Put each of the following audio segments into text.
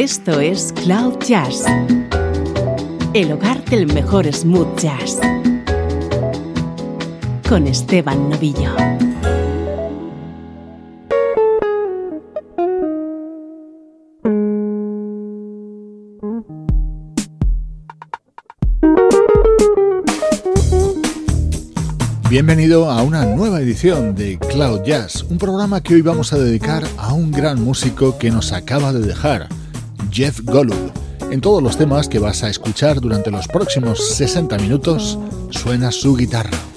Esto es Cloud Jazz, el hogar del mejor smooth jazz, con Esteban Novillo. Bienvenido a una nueva edición de Cloud Jazz, un programa que hoy vamos a dedicar a un gran músico que nos acaba de dejar, Jeff Golub. En todos los temas que vas a escuchar durante los próximos 60 minutos suena su guitarra.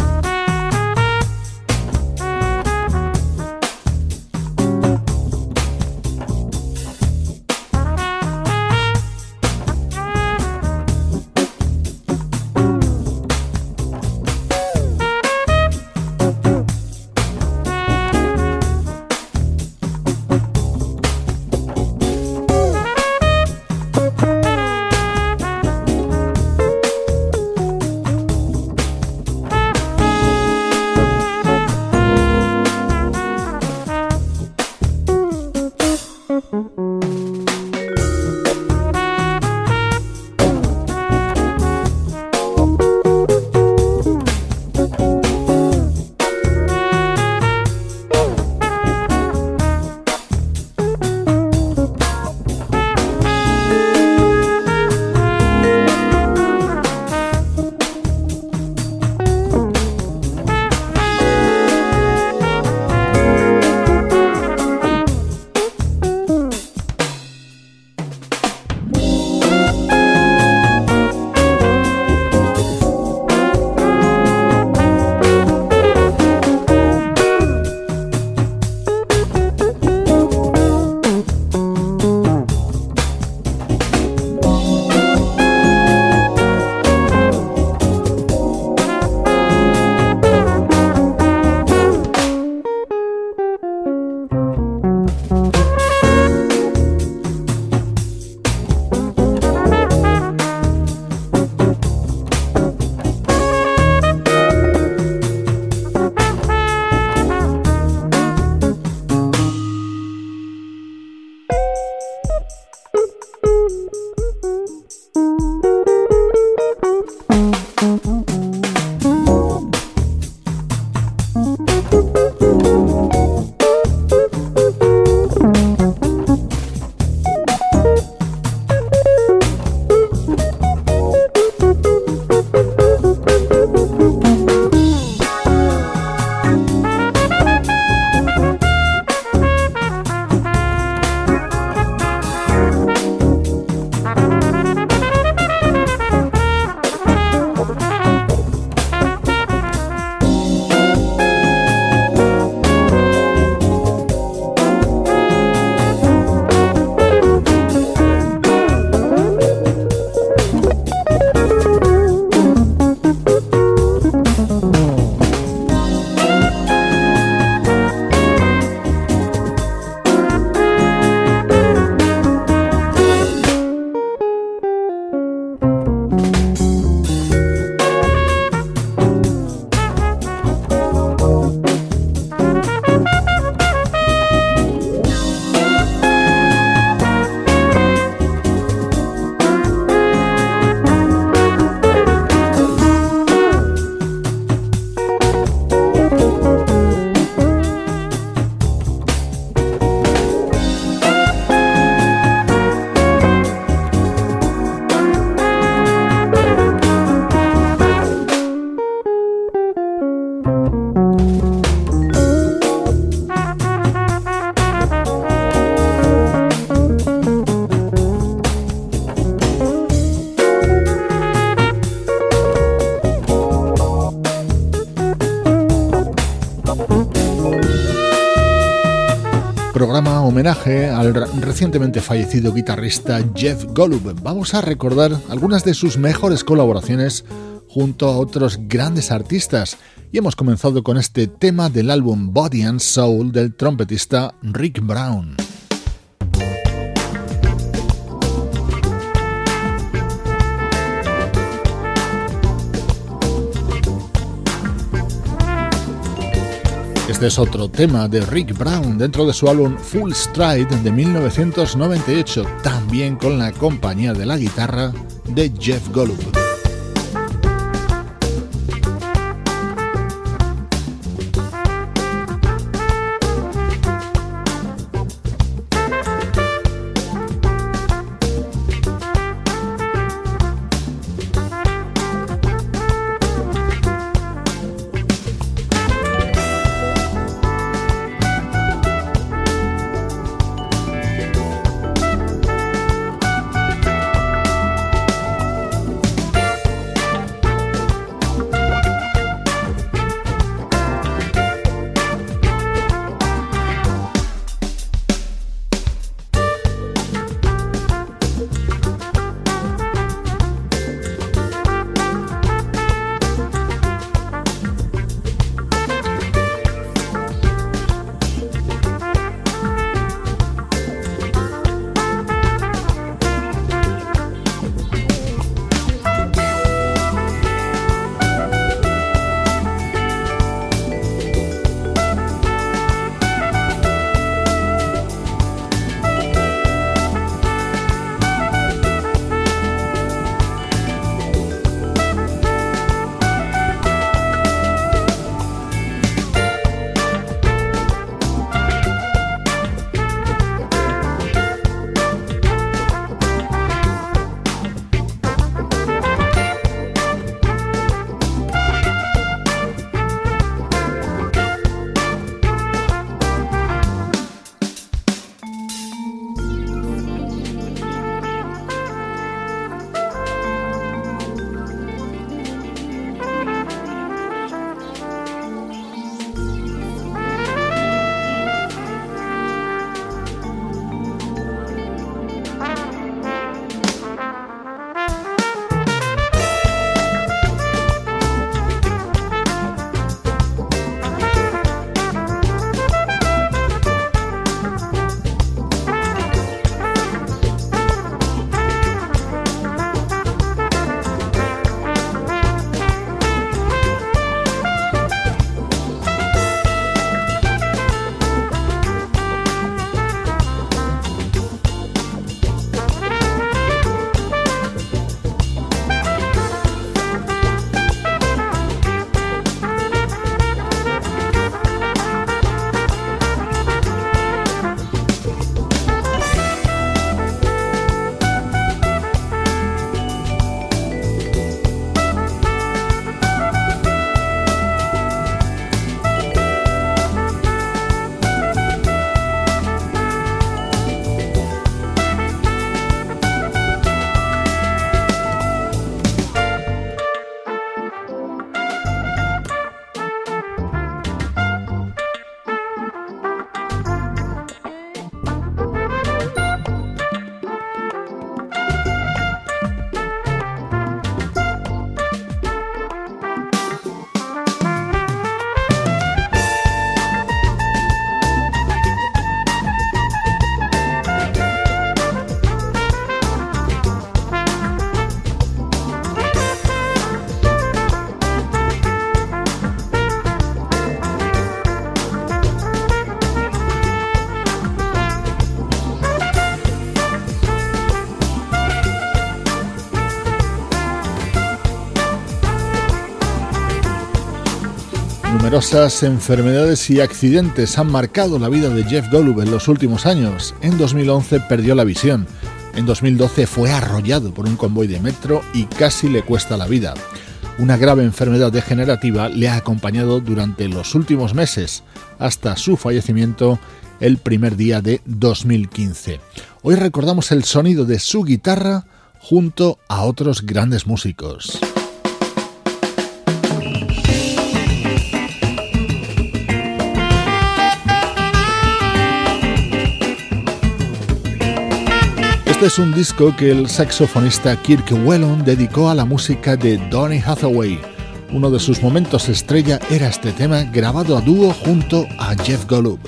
Al recientemente fallecido guitarrista Jeff Golub. Vamos a recordar algunas de sus mejores colaboraciones junto a otros grandes artistas y hemos comenzado con este tema del álbum Body and Soul del trompetista Rick Brown. Este es otro tema de Rick Brown dentro de su álbum Full Stride de 1998, también con la compañía de la guitarra de Jeff Golub. Numerosas enfermedades y accidentes han marcado la vida de Jeff Golub en los últimos años. En 2011 perdió la visión. En 2012 fue arrollado por un convoy de metro y casi le cuesta la vida. Una grave enfermedad degenerativa le ha acompañado durante los últimos meses, hasta su fallecimiento el primer día de 2015. Hoy recordamos el sonido de su guitarra junto a otros grandes músicos. Este es un disco que el saxofonista Kirk Whelan dedicó a la música de Donny Hathaway. Uno de sus momentos estrella era este tema grabado a dúo junto a Jeff Golub.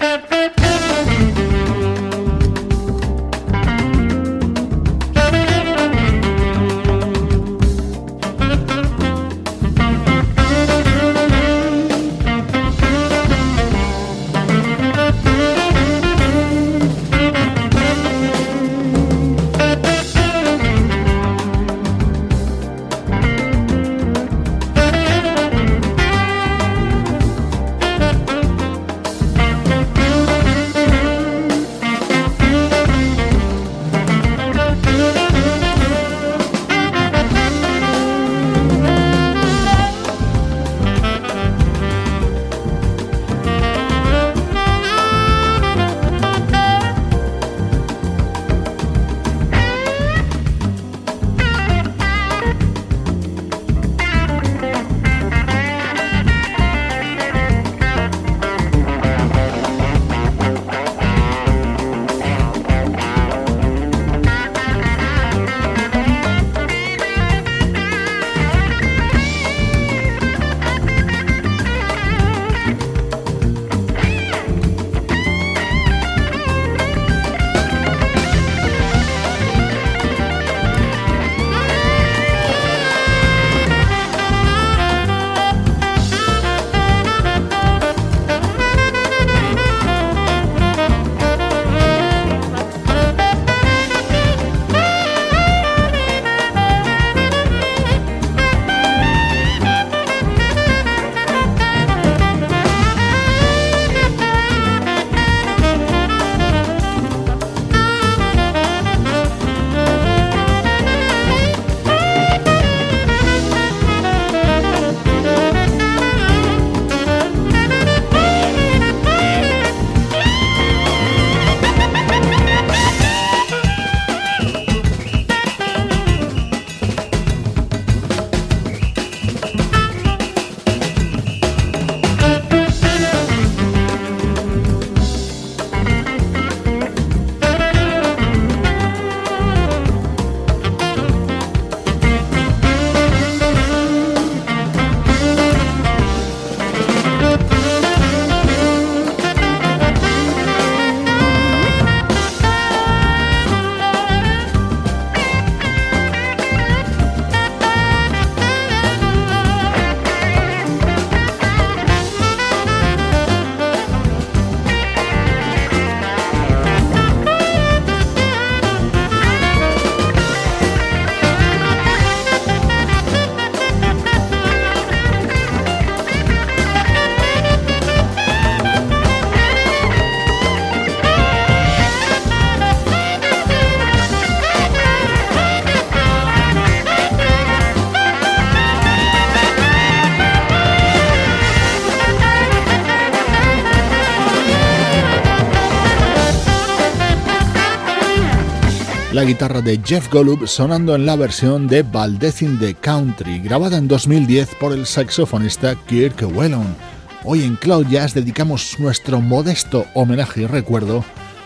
La guitarra de Jeff Golub sonando en la versión de Valdez in the Country, grabada en 2010 por el saxofonista Kirk Whelan. Hoy en Cloud Jazz dedicamos nuestro modesto homenaje y recuerdo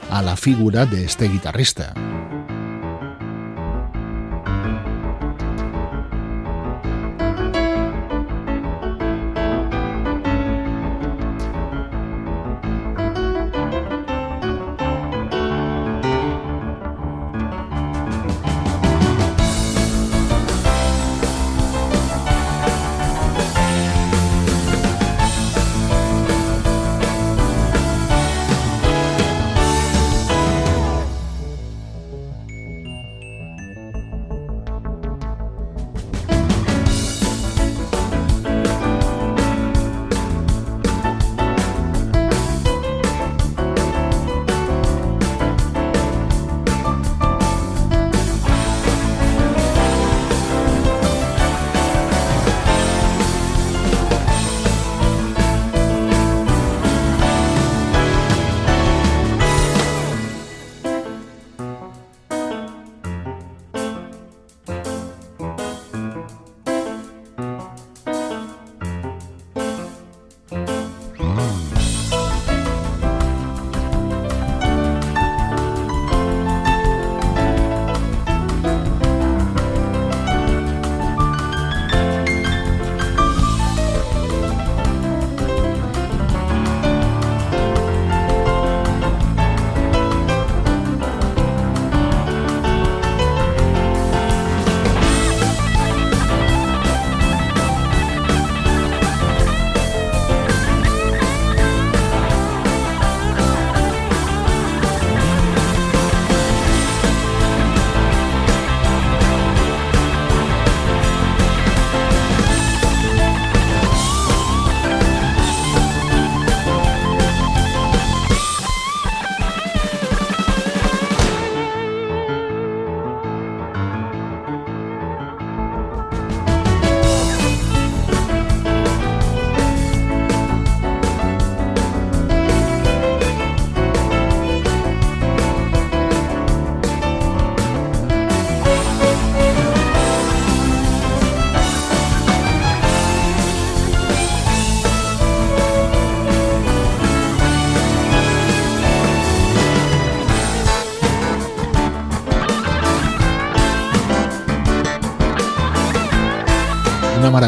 a la figura de este guitarrista.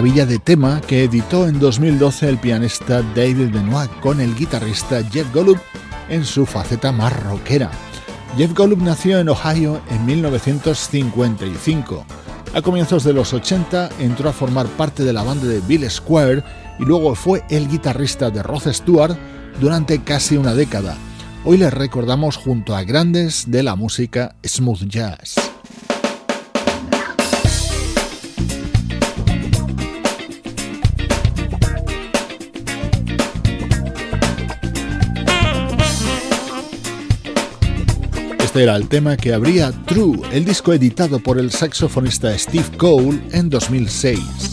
Maravilla de tema que editó en 2012 el pianista David Benoit con el guitarrista Jeff Golub en su faceta más rockera. Jeff Golub nació en Ohio en 1955. A comienzos de los 80 entró a formar parte de la banda de Bill Square y luego fue el guitarrista de Rod Stewart durante casi una década. Hoy les recordamos junto a grandes de la música smooth jazz. Este era el tema que abría True, el disco editado por el saxofonista Steve Cole en 2006.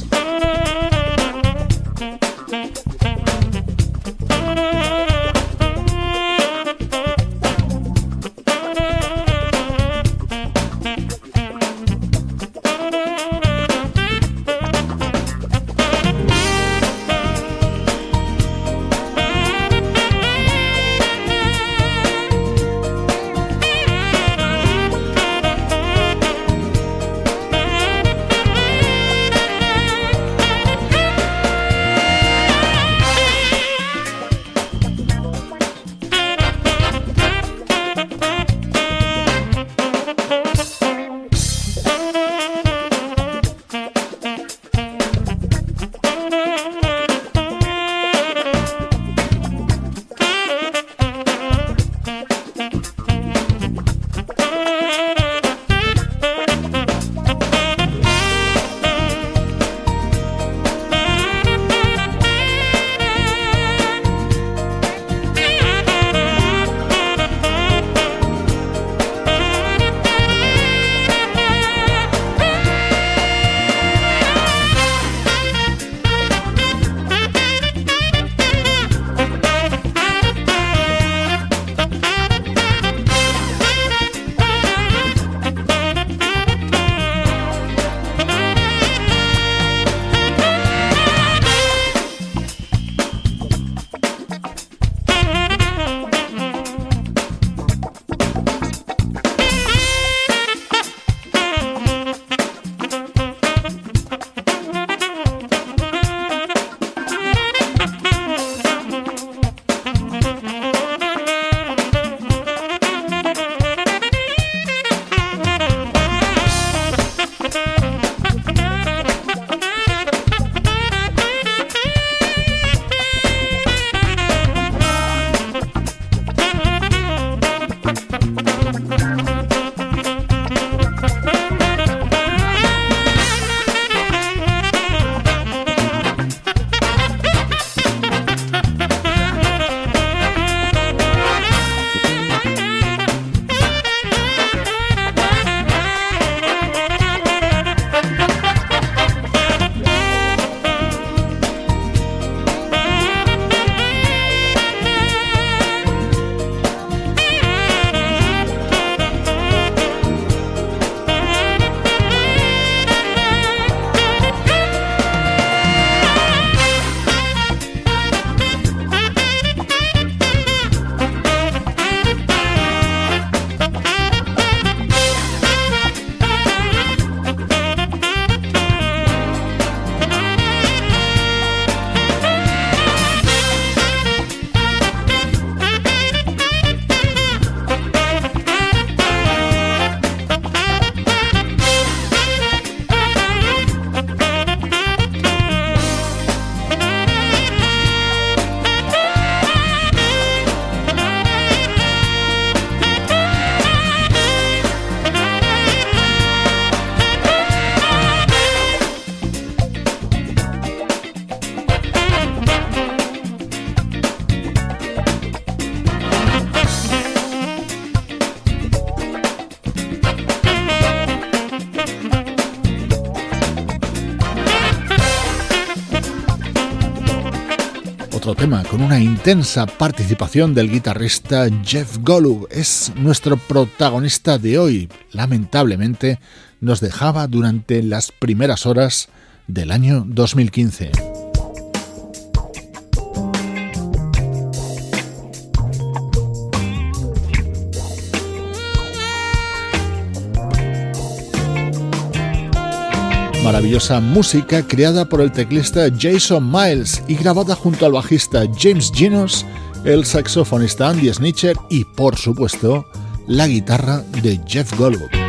Con una intensa participación del guitarrista Jeff Golub. Es nuestro protagonista de hoy. Lamentablemente nos dejaba durante las primeras horas del año 2015. Maravillosa música creada por el teclista Jason Miles y grabada junto al bajista James Ginos, el saxofonista Andy Snitcher y, por supuesto, la guitarra de Jeff Goldberg.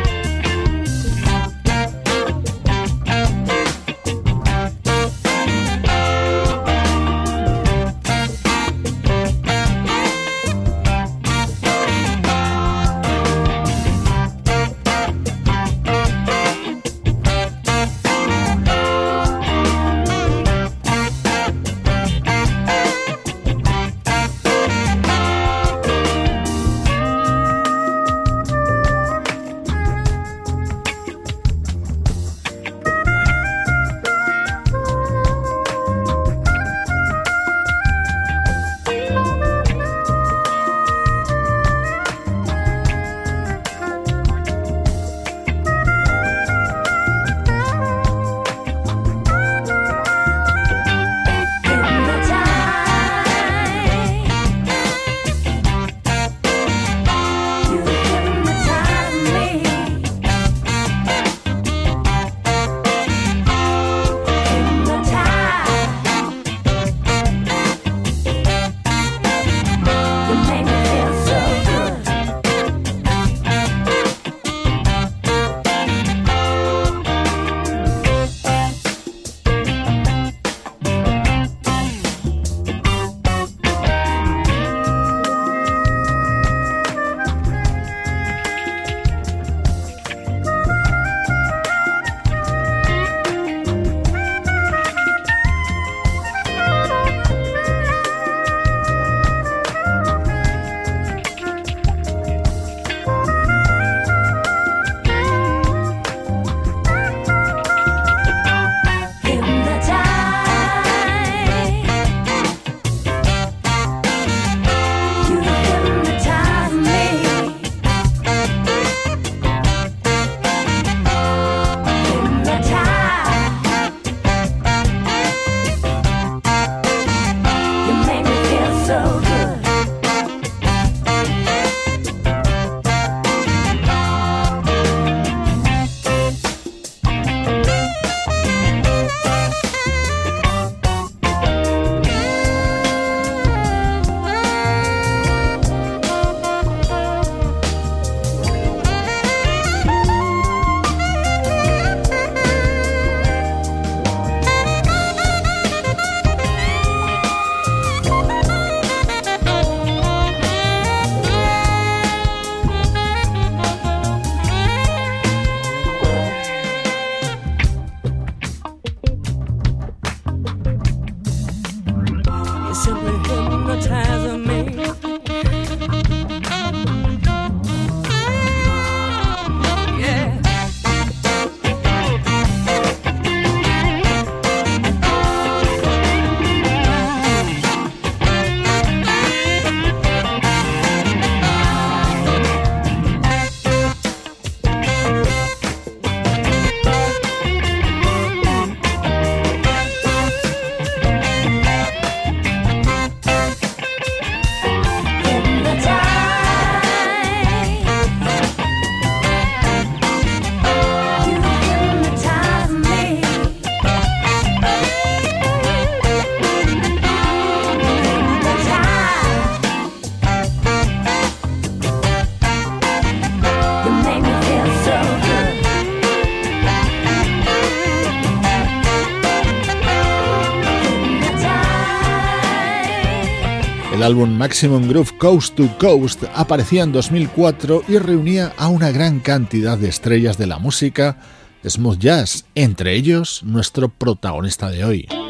Álbum Maximum Groove Coast to Coast aparecía en 2004 y reunía a una gran cantidad de estrellas de la música smooth jazz, entre ellos nuestro protagonista de hoy.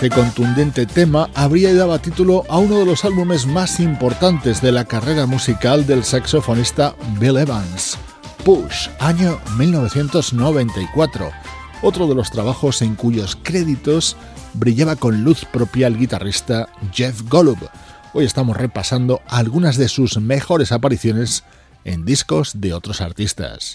Este contundente tema habría dado título a uno de los álbumes más importantes de la carrera musical del saxofonista Bill Evans, Push, año 1994, otro de los trabajos en cuyos créditos brillaba con luz propia el guitarrista Jeff Golub. Hoy estamos repasando algunas de sus mejores apariciones en discos de otros artistas.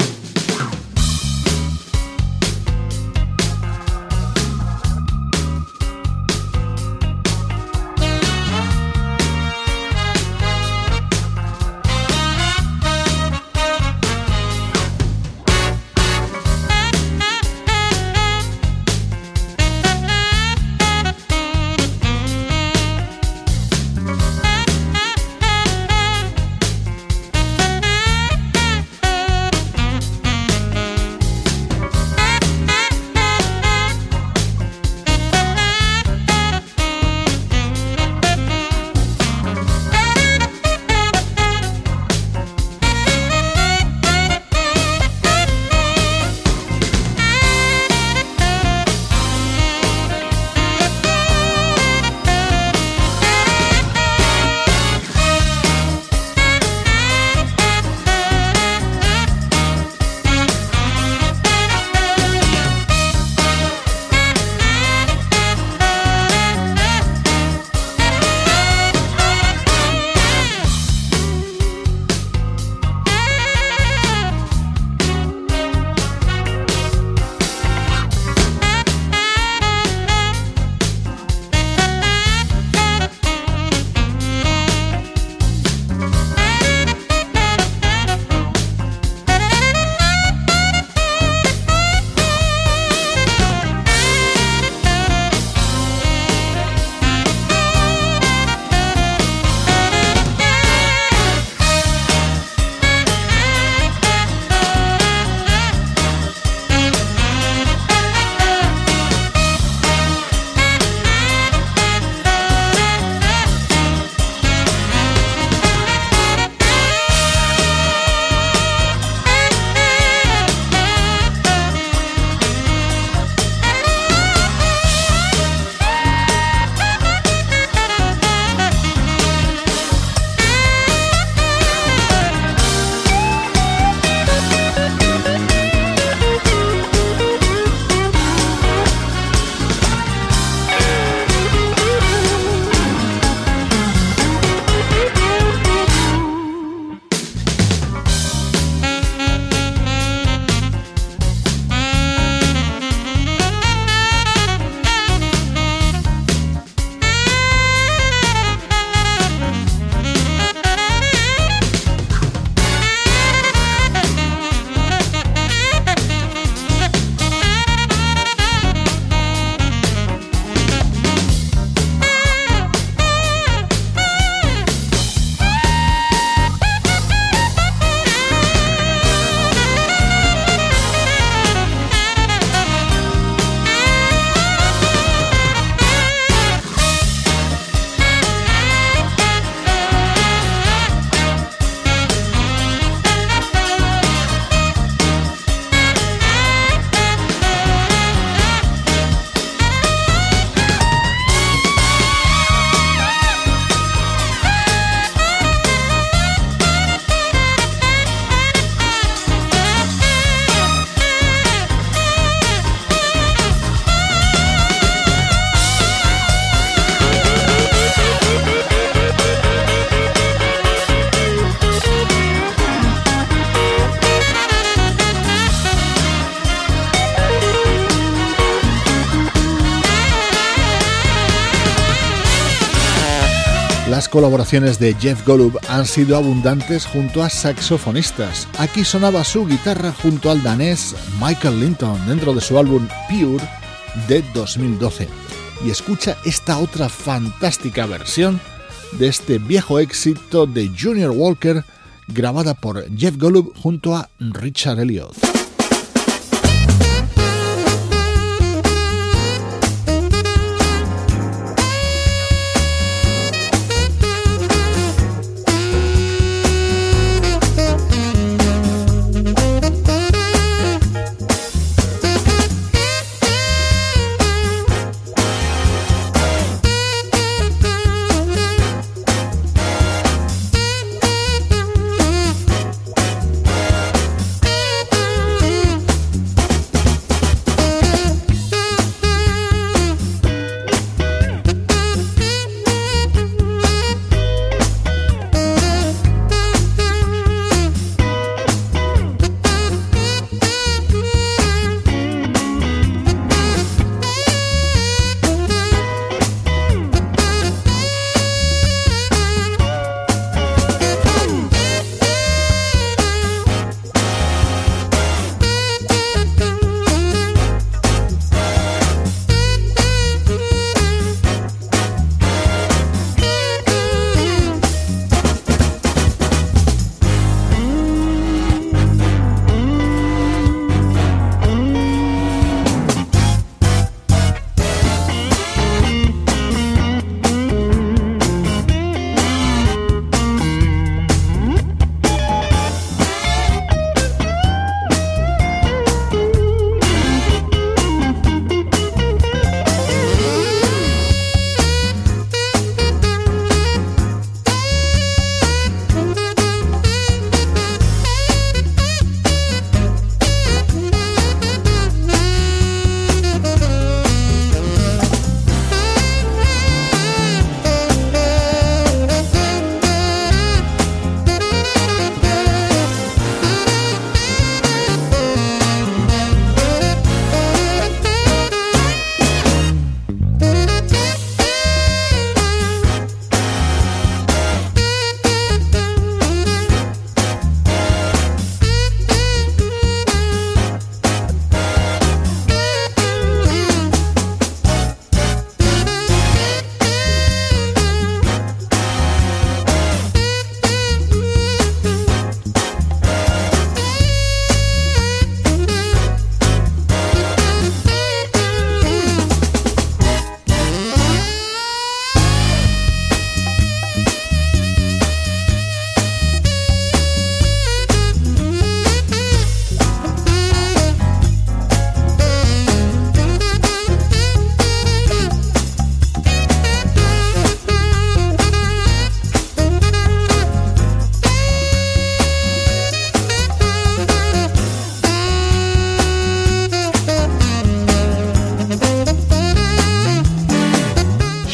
Colaboraciones de Jeff Golub han sido abundantes junto a saxofonistas. Aquí sonaba su guitarra junto al danés Michael Linton dentro de su álbum Pure de 2012. Y escucha esta otra fantástica versión de este viejo éxito de Junior Walker grabada por Jeff Golub junto a Richard Elliott.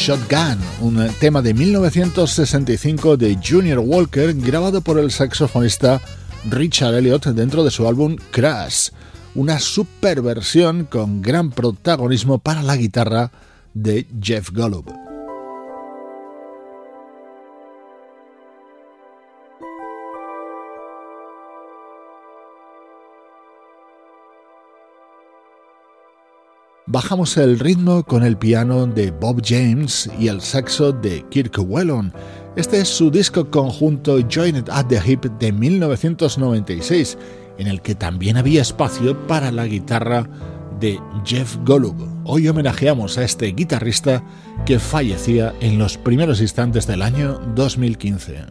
Shotgun, un tema de 1965 de Junior Walker grabado por el saxofonista Richard Elliot dentro de su álbum Crash, una superversión con gran protagonismo para la guitarra de Jeff Golub. Bajamos el ritmo con el piano de Bob James y el saxo de Kirk Whelan. Este es su disco conjunto Joined at the Hip de 1996, en el que también había espacio para la guitarra de Jeff Golub. Hoy homenajeamos a este guitarrista que fallecía en los primeros instantes del año 2015.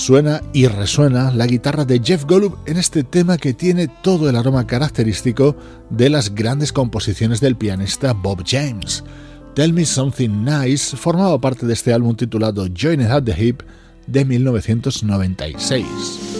Suena y resuena la guitarra de Jeff Golub en este tema que tiene todo el aroma característico de las grandes composiciones del pianista Bob James. Tell Me Something Nice formaba parte de este álbum titulado Join at the Hip de 1996.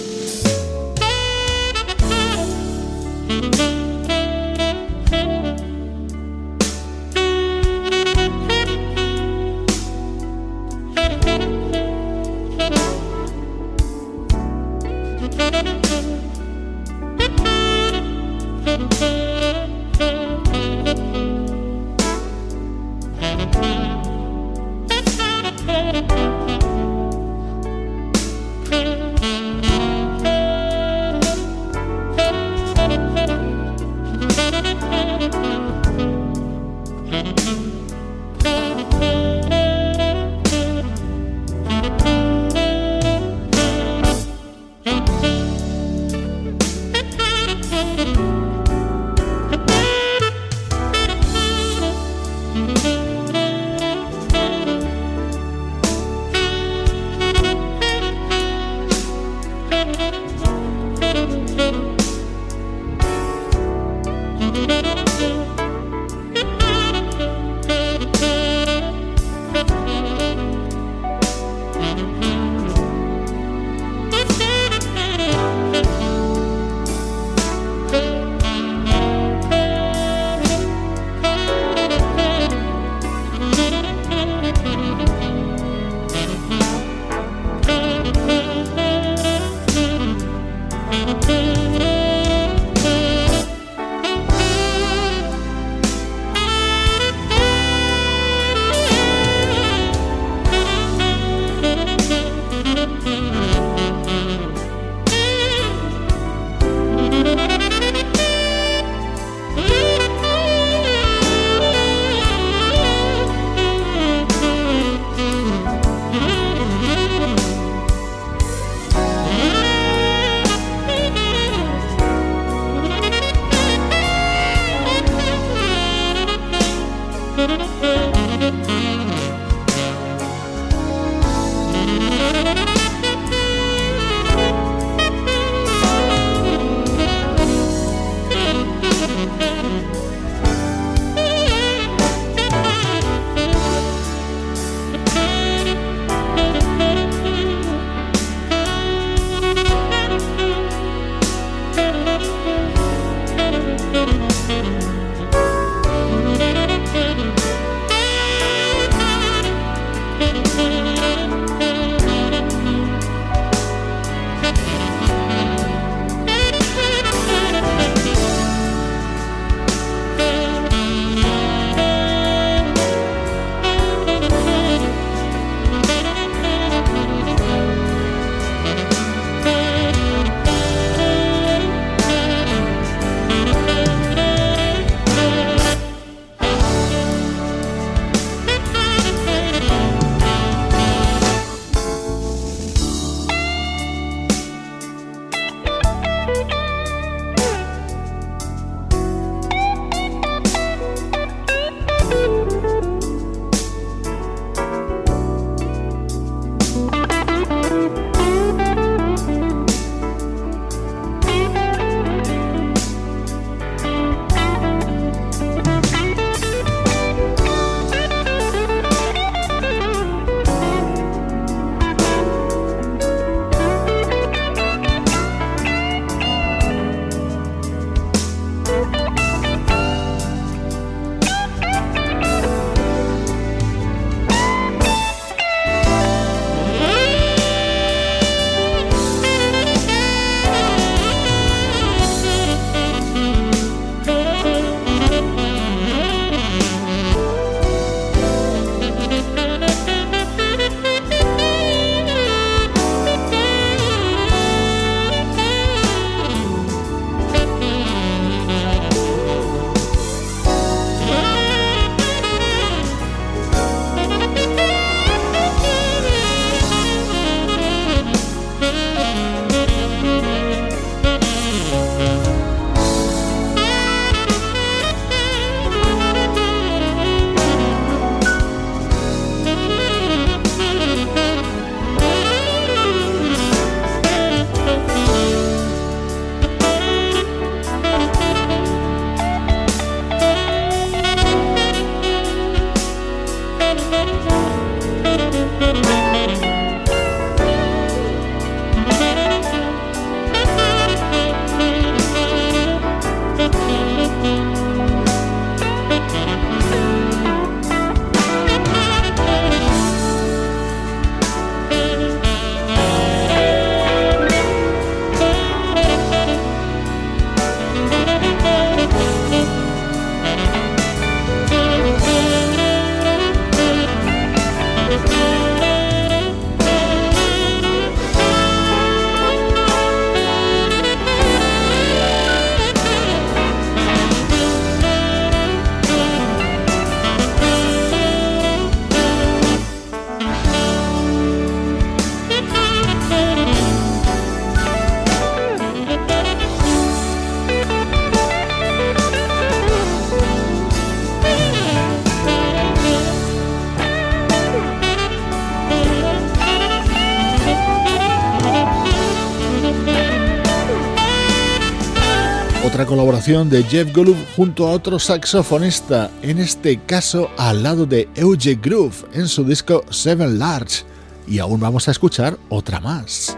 De Jeff Golub junto a otro saxofonista, en este caso al lado de Euge Groove en su disco Seven Large. Y aún vamos a escuchar otra más.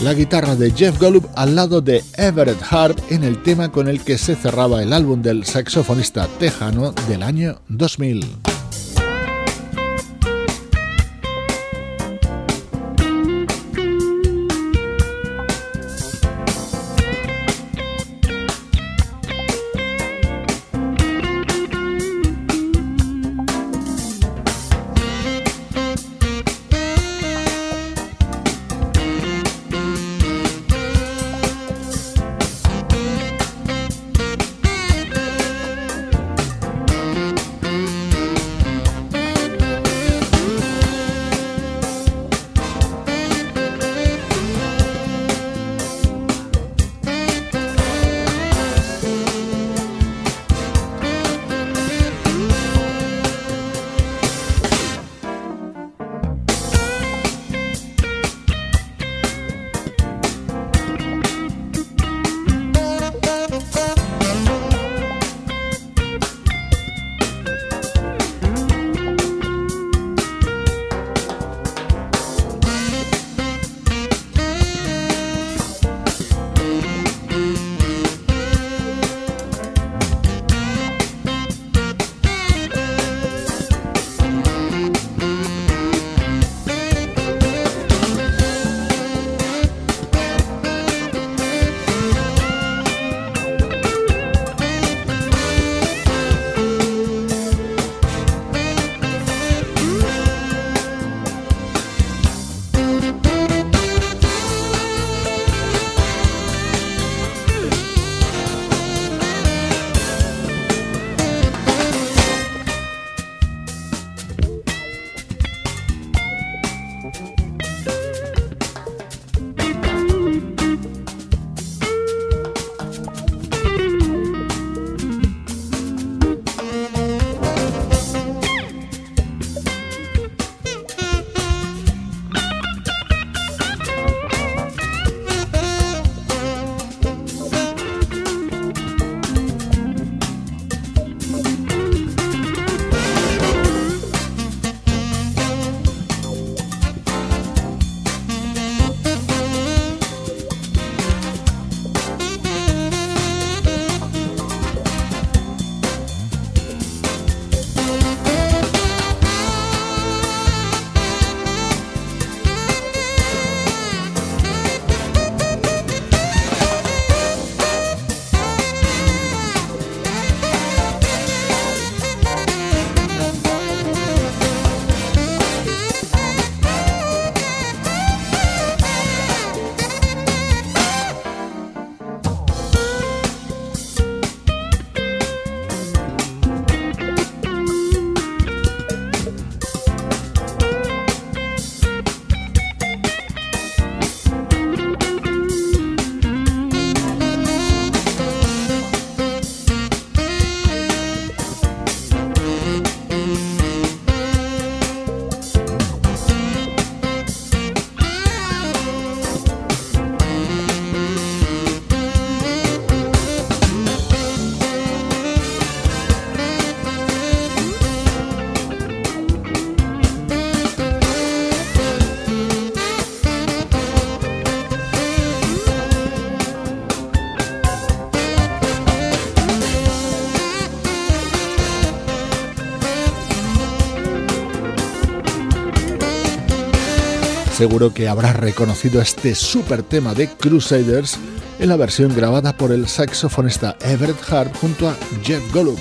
La guitarra de Jeff Golub al lado de Everett Harp en el tema con el que se cerraba el álbum del saxofonista tejano del año 2000. Seguro que habrás reconocido este super tema de Crusaders en la versión grabada por el saxofonista Everett Hart junto a Jeff Golub.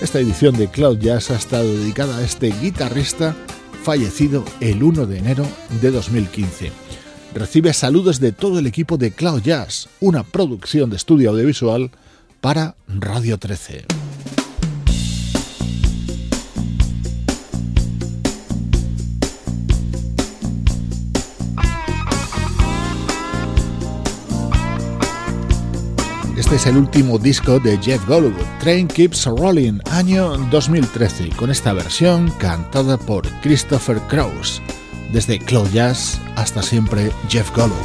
Esta edición de Cloud Jazz ha estado dedicada a este guitarrista fallecido el 1 de enero de 2015. Recibe saludos de todo el equipo de Cloud Jazz, una producción de estudio audiovisual para Radio 13. Este es el último disco de Jeff Golub, Train Keeps Rolling, año 2013, con esta versión cantada por Christopher Krauss. Desde Cloud Jazz hasta siempre Jeff Golub.